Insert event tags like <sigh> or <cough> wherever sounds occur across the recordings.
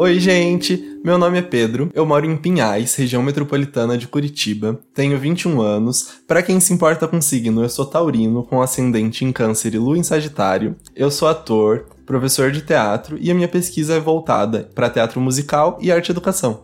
Oi, gente! Meu nome é Pedro, eu moro em Pinhais, região metropolitana de Curitiba, tenho 21 anos. Para quem se importa com signo, eu sou taurino, com ascendente em Câncer e lua em Sagitário. Eu sou ator, professor de teatro e a minha pesquisa é voltada para teatro musical e arte educação.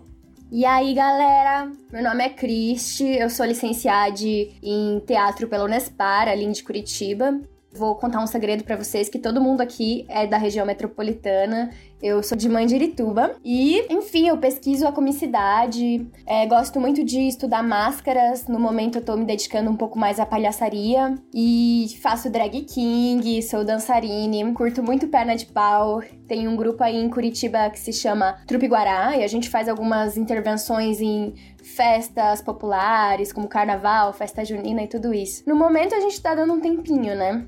E aí, galera? Meu nome é Cristi, eu sou licenciada em teatro pela Unespar, ali de Curitiba. Vou contar um segredo para vocês que todo mundo aqui é da região metropolitana. Eu sou de Mandirituba e, enfim, eu pesquiso a comicidade. É, gosto muito de estudar máscaras. No momento eu tô me dedicando um pouco mais à palhaçaria e faço drag king, sou dançarine, curto muito perna de pau. Tem um grupo aí em Curitiba que se chama Trupe Guará e a gente faz algumas intervenções em festas populares, como carnaval, festa junina e tudo isso. No momento a gente tá dando um tempinho, né?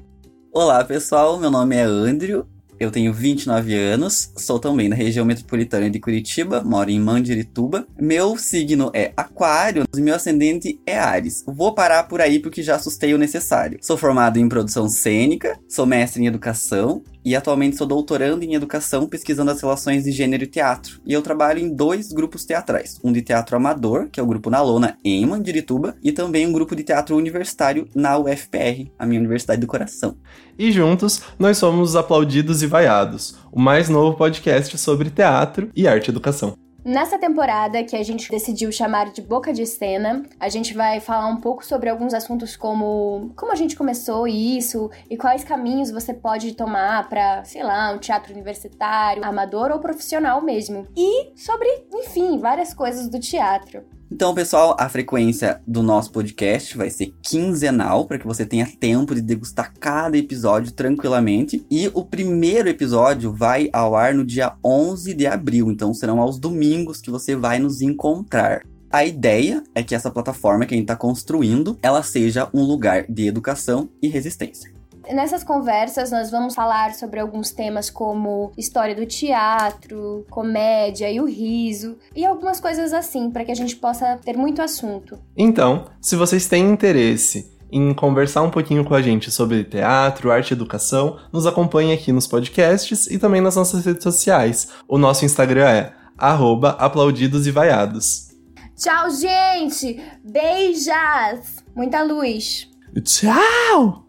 Olá, pessoal. Meu nome é Andrew. Eu tenho 29 anos, sou também da região metropolitana de Curitiba, moro em Mandirituba. Meu signo é Aquário meu ascendente é Ares. Vou parar por aí porque já assustei o necessário. Sou formado em produção cênica, sou mestre em educação e atualmente sou doutorando em educação pesquisando as relações de gênero e teatro. E eu trabalho em dois grupos teatrais, um de teatro amador, que é o grupo Na Lona em Mandirituba, e também um grupo de teatro universitário na UFPR, a minha universidade do coração. E juntos, nós somos os Aplaudidos e Vaiados, o mais novo podcast sobre teatro e arte educação. Nessa temporada, que a gente decidiu chamar de Boca de Cena, a gente vai falar um pouco sobre alguns assuntos como como a gente começou isso e quais caminhos você pode tomar para, sei lá, um teatro universitário, amador ou profissional mesmo. E sobre, enfim, várias coisas do teatro. Então, pessoal, a frequência do nosso podcast vai ser quinzenal, para que você tenha tempo de degustar cada episódio tranquilamente. E o primeiro episódio vai ao ar no dia 11 de abril, então serão aos domingos que você vai nos encontrar. A ideia é que essa plataforma que a gente está construindo, ela seja um lugar de educação e resistência. Nessas conversas, nós vamos falar sobre alguns temas como história do teatro, comédia e o riso, e algumas coisas assim, para que a gente possa ter muito assunto. Então, se vocês têm interesse em conversar um pouquinho com a gente sobre teatro, arte e educação, nos acompanhe aqui nos podcasts e também nas nossas redes sociais. O nosso Instagram é aplaudidos e vaiados. Tchau, gente! Beijas! Muita luz! Tchau!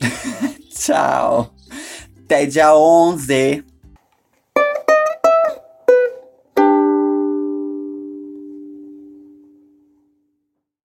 <laughs> Tchau. Até dia 11.